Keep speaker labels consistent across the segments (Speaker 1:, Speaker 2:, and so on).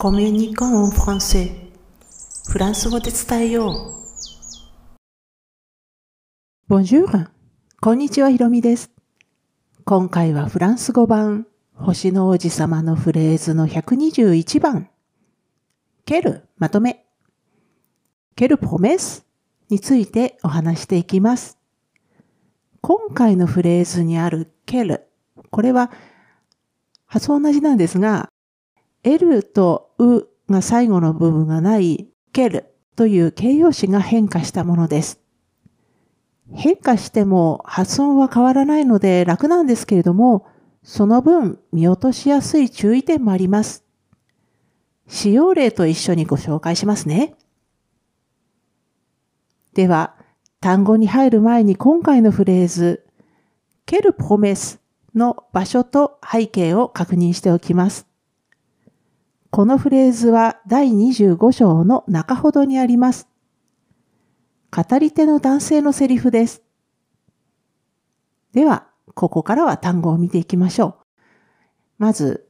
Speaker 1: コミュニコンフランセフランス語で伝えよう。Bonjour! こんにちは、ひろみです。今回はフランス語版、星の王子様のフレーズの121番。ケル、まとめ。ケルポメスについてお話していきます。今回のフレーズにあるケル。これは発音同じなんですが、L とうが最後の部分がないケルという形容詞が変化したものです。変化しても発音は変わらないので楽なんですけれども、その分見落としやすい注意点もあります。使用例と一緒にご紹介しますね。では、単語に入る前に今回のフレーズ、ケルポメスの場所と背景を確認しておきます。このフレーズは第25章の中ほどにあります。語り手の男性のセリフです。では、ここからは単語を見ていきましょう。まず、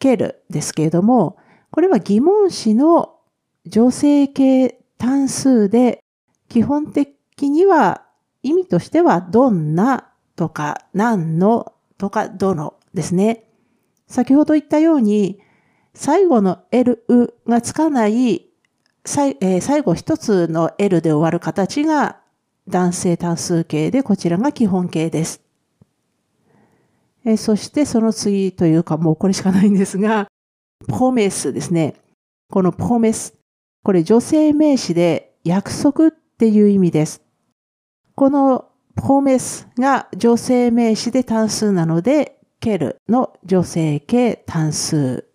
Speaker 1: ケルですけれども、これは疑問詞の女性形単数で、基本的には意味としてはどんなとか何のとかどのですね。先ほど言ったように、最後の L がつかない最,、えー、最後一つの L で終わる形が男性単数形で、こちらが基本形です。えー、そしてその次というかもうこれしかないんですが、ポメスですね。このポメス。これ女性名詞で約束っていう意味です。このポメスが女性名詞で単数なので、ケルの女性形単数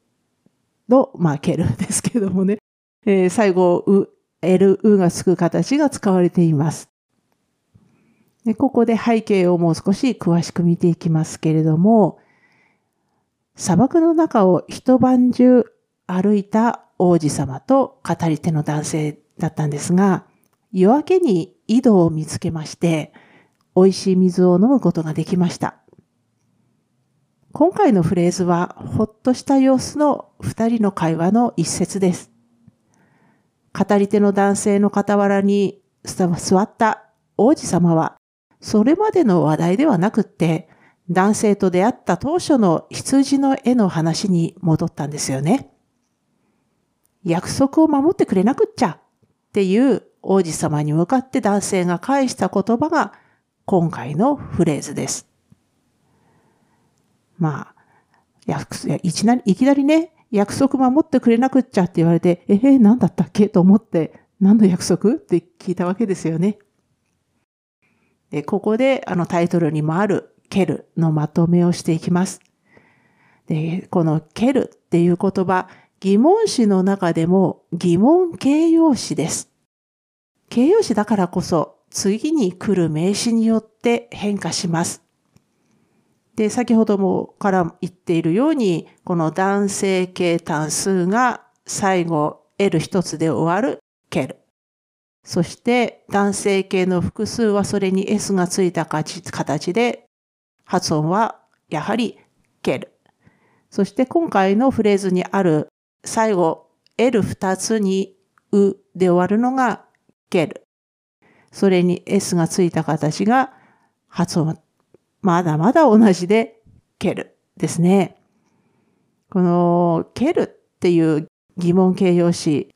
Speaker 1: の、まあ、ケルですけどもね、えー、最後、う、L、うがつく形が使われています。でここで背景をもう少し詳しく見ていきますけれども、砂漠の中を一晩中歩いた王子様と語り手の男性だったんですが、夜明けに井戸を見つけまして、美味しい水を飲むことができました。今回のフレーズは、ほっとした様子の二人の会話の一節です。語り手の男性の傍らに座った王子様は、それまでの話題ではなくって、男性と出会った当初の羊の絵の話に戻ったんですよね。約束を守ってくれなくっちゃっていう王子様に向かって男性が返した言葉が今回のフレーズです。まあ、いきなり、いきなりね、約束守ってくれなくっちゃって言われて、えー、何だったっけ？と思って、何の約束？って聞いたわけですよね。で、ここであのタイトルにもあるケルのまとめをしていきます。で、このケルっていう言葉、疑問詞の中でも疑問形容詞です。形容詞だからこそ次に来る名詞によって変化します。で、先ほどもから言っているように、この男性形単数が最後 L 一つで終わるケル。そして男性形の複数はそれに S がついた形で発音はやはりケル。そして今回のフレーズにある最後 L 二つにうで終わるのがケル。それに S がついた形が発音まだまだ同じで、ケルですね。この、ケルっていう疑問形容詞、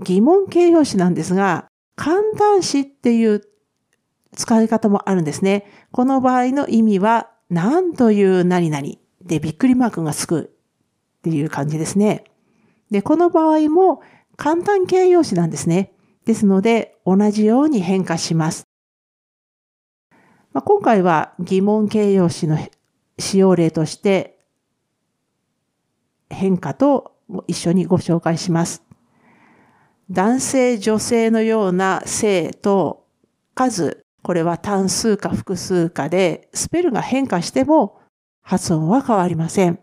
Speaker 1: 疑問形容詞なんですが、簡単詞っていう使い方もあるんですね。この場合の意味は、何という何々でびっくりマークがつくっていう感じですね。で、この場合も簡単形容詞なんですね。ですので、同じように変化します。まあ、今回は疑問形容詞の使用例として変化と一緒にご紹介します。男性、女性のような性と数、これは単数か複数かで、スペルが変化しても発音は変わりません。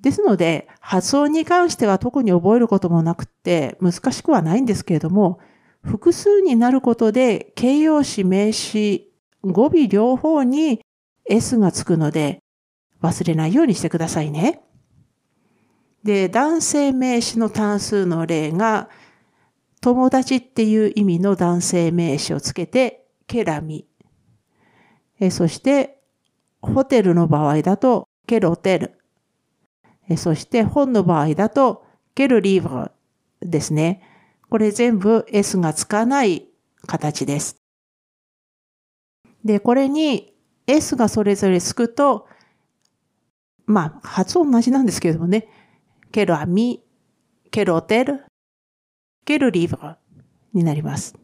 Speaker 1: ですので、発音に関しては特に覚えることもなくて難しくはないんですけれども、複数になることで形容詞、名詞、語尾両方に S がつくので忘れないようにしてくださいね。で、男性名詞の単数の例が、友達っていう意味の男性名詞をつけて、ケラミ。えそして、ホテルの場合だと、ケロテル。えそして、本の場合だと、ケルリーブルですね。これ全部 S がつかない形です。で、これに S がそれぞれつくと、まあ、発音同じなんですけどもね、ケルアミ、ケルオテル、ケルリーブルになります。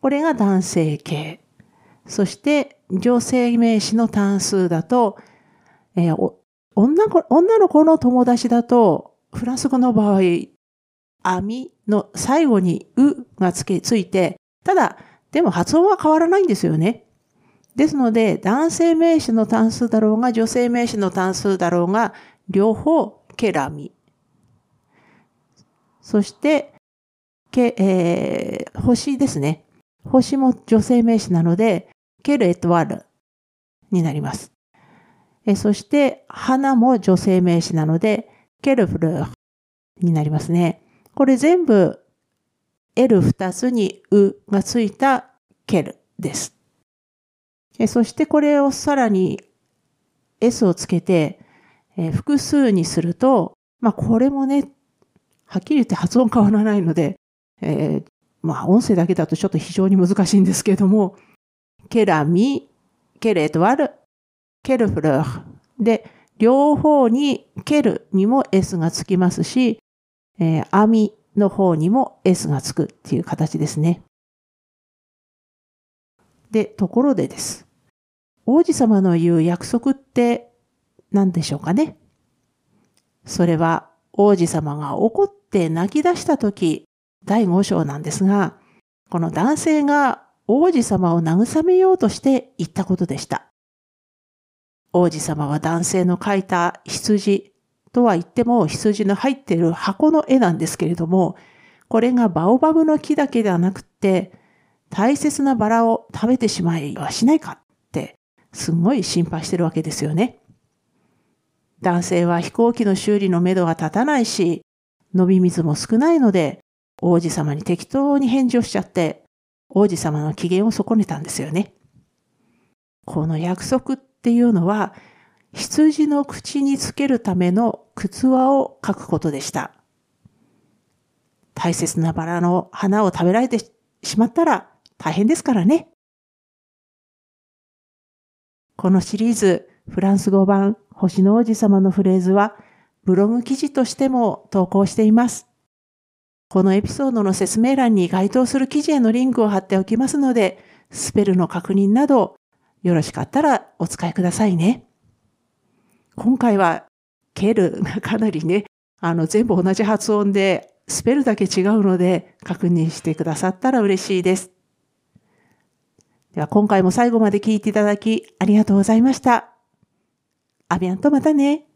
Speaker 1: これが男性形。そして、女性名詞の単数だと、えー、女女の子の友達だと、フランス語の場合、網の最後にうがつけ、ついて、ただ、でも発音は変わらないんですよね。ですので、男性名詞の単数だろうが、女性名詞の単数だろうが、両方、ケラミ。そして、け、えー、星ですね。星も女性名詞なので、ケルエトワルになります。えそして、花も女性名詞なので、ケルフルになりますね。これ全部 L2 つにうがついたケルです。そしてこれをさらに S をつけて、え複数にすると、まあこれもね、はっきり言って発音変わらないので、えー、まあ音声だけだとちょっと非常に難しいんですけれども、ケラミ、ケレトワル、ケルフルーで、両方にケルにも S がつきますし、えー、網の方にも S がつくっていう形ですね。で、ところでです。王子様の言う約束って何でしょうかねそれは王子様が怒って泣き出した時、第5章なんですが、この男性が王子様を慰めようとして言ったことでした。王子様は男性の描いた羊とは言っても羊の入っている箱の絵なんですけれども、これがバオバブの木だけではなくて、大切なバラを食べてしまいはしないかって、すごい心配してるわけですよね。男性は飛行機の修理のめどが立たないし、伸び水も少ないので、王子様に適当に返事をしちゃって、王子様の機嫌を損ねたんですよね。この約束っていうのは、羊の口につけるための靴輪を書くことでした。大切なバラの花を食べられてしまったら大変ですからね。このシリーズ、フランス語版星の王子様のフレーズは、ブログ記事としても投稿しています。このエピソードの説明欄に該当する記事へのリンクを貼っておきますので、スペルの確認など、よろしかったらお使いくださいね。今回は、ケルがかなりね、あの、全部同じ発音で、スペルだけ違うので、確認してくださったら嬉しいです。では、今回も最後まで聞いていただき、ありがとうございました。アビアンとまたね。